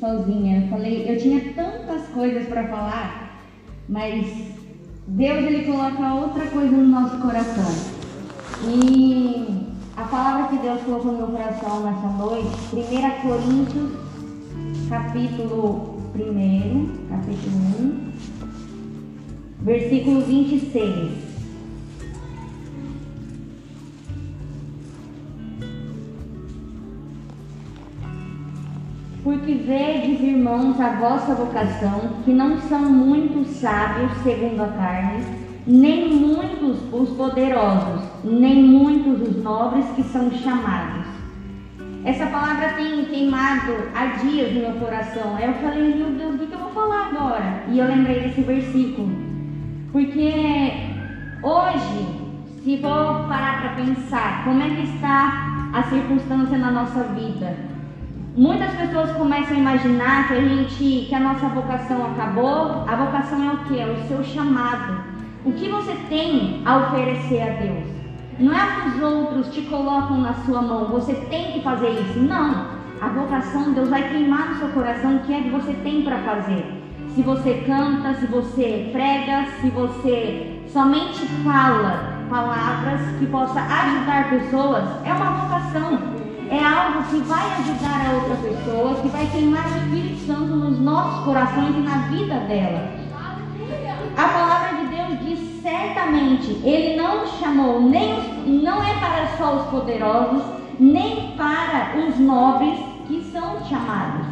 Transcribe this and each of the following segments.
sozinha. Eu falei, eu tinha tantas coisas para falar, mas Deus ele coloca outra coisa no nosso coração. E a palavra que Deus colocou no meu coração nessa noite, 1 Coríntios, capítulo 1, capítulo 1, versículo 26. Porque vedes, irmãos, a vossa vocação, que não são muitos sábios segundo a carne, nem muitos os poderosos, nem muitos os nobres que são chamados. Essa palavra tem queimado há dias no meu coração. Eu falei, meu Deus, que eu vou falar agora? E eu lembrei desse versículo. Porque hoje, se for parar para pensar como é que está a circunstância na nossa vida, Muitas pessoas começam a imaginar que a gente, que a nossa vocação acabou. A vocação é o que? É o seu chamado. O que você tem a oferecer a Deus? Não é que os outros te colocam na sua mão, você tem que fazer isso. Não. A vocação, Deus vai queimar no seu coração o que é que você tem para fazer. Se você canta, se você prega, se você somente fala palavras que possa ajudar pessoas, é uma vocação é algo que vai ajudar a outra pessoa, que vai queimar o Espírito Santo nos nossos corações e na vida dela. A palavra de Deus diz certamente, ele não chamou nem os, não é para só os poderosos, nem para os nobres que são chamados.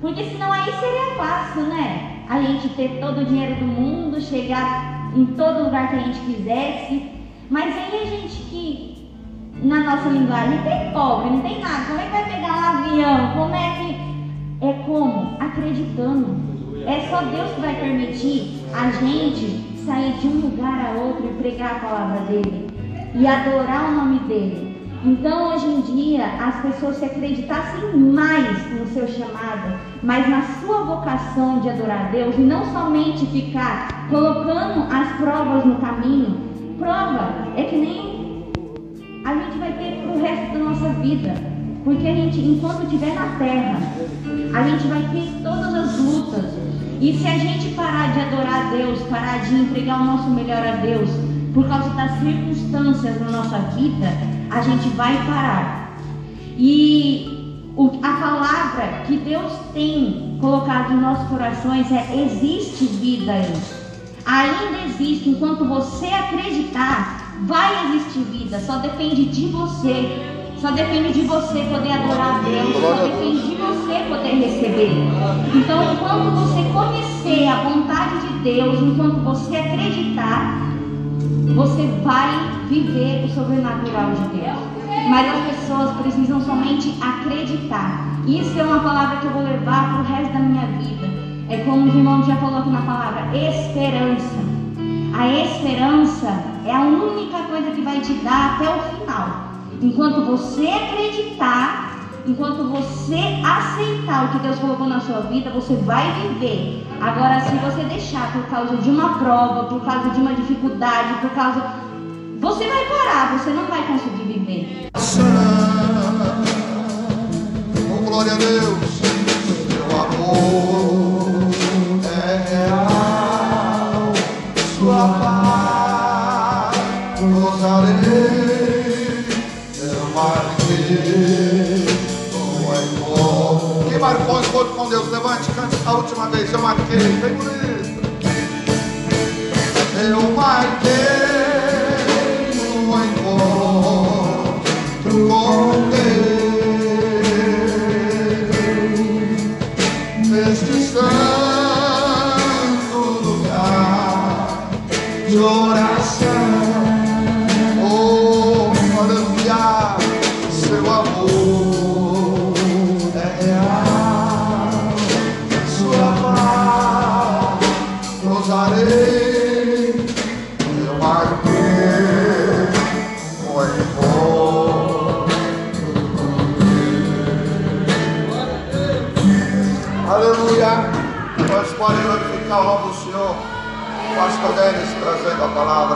Porque senão aí seria fácil, né? A gente ter todo o dinheiro do mundo, chegar em todo lugar que a gente quisesse. Mas aí a gente que na nossa linguagem, tem pobre, não tem nada. Como é que vai pegar um avião? Como é que. É como? Acreditando. É só Deus que vai permitir a gente sair de um lugar a outro e pregar a palavra dele e adorar o nome dele. Então, hoje em dia, as pessoas se acreditassem mais no seu chamado, mas na sua vocação de adorar a Deus, e não somente ficar colocando as provas no caminho. Prova é que nem a gente vai ter o resto da nossa vida. Porque a gente, enquanto estiver na terra, a gente vai ter todas as lutas. E se a gente parar de adorar a Deus, parar de entregar o nosso melhor a Deus, por causa das circunstâncias na nossa vida, a gente vai parar. E a palavra que Deus tem colocado em nossos corações é: existe vida aí. Ainda existe, enquanto você acreditar, Vai existir vida, só depende de você. Só depende de você poder adorar a Deus, só depende de você poder receber. Então, enquanto você conhecer a vontade de Deus, enquanto você acreditar, você vai viver o sobrenatural de Deus. Mas as pessoas precisam somente acreditar. Isso é uma palavra que eu vou levar para o resto da minha vida. É como os irmãos já colocam na palavra esperança. A esperança é a única coisa que vai te dar até o final. Enquanto você acreditar, enquanto você aceitar o que Deus colocou na sua vida, você vai viver. Agora, se você deixar por causa de uma prova, por causa de uma dificuldade, por causa. Você vai parar, você não vai conseguir viver. Quem marcou o encontro com Deus? Levante, cante a última vez. Eu marquei. Vem isso. Eu marquei um encontro com Deus. Neste santo lugar de oração. Pode glorificar o nome do Senhor. Pastor Denis trazendo a palavra.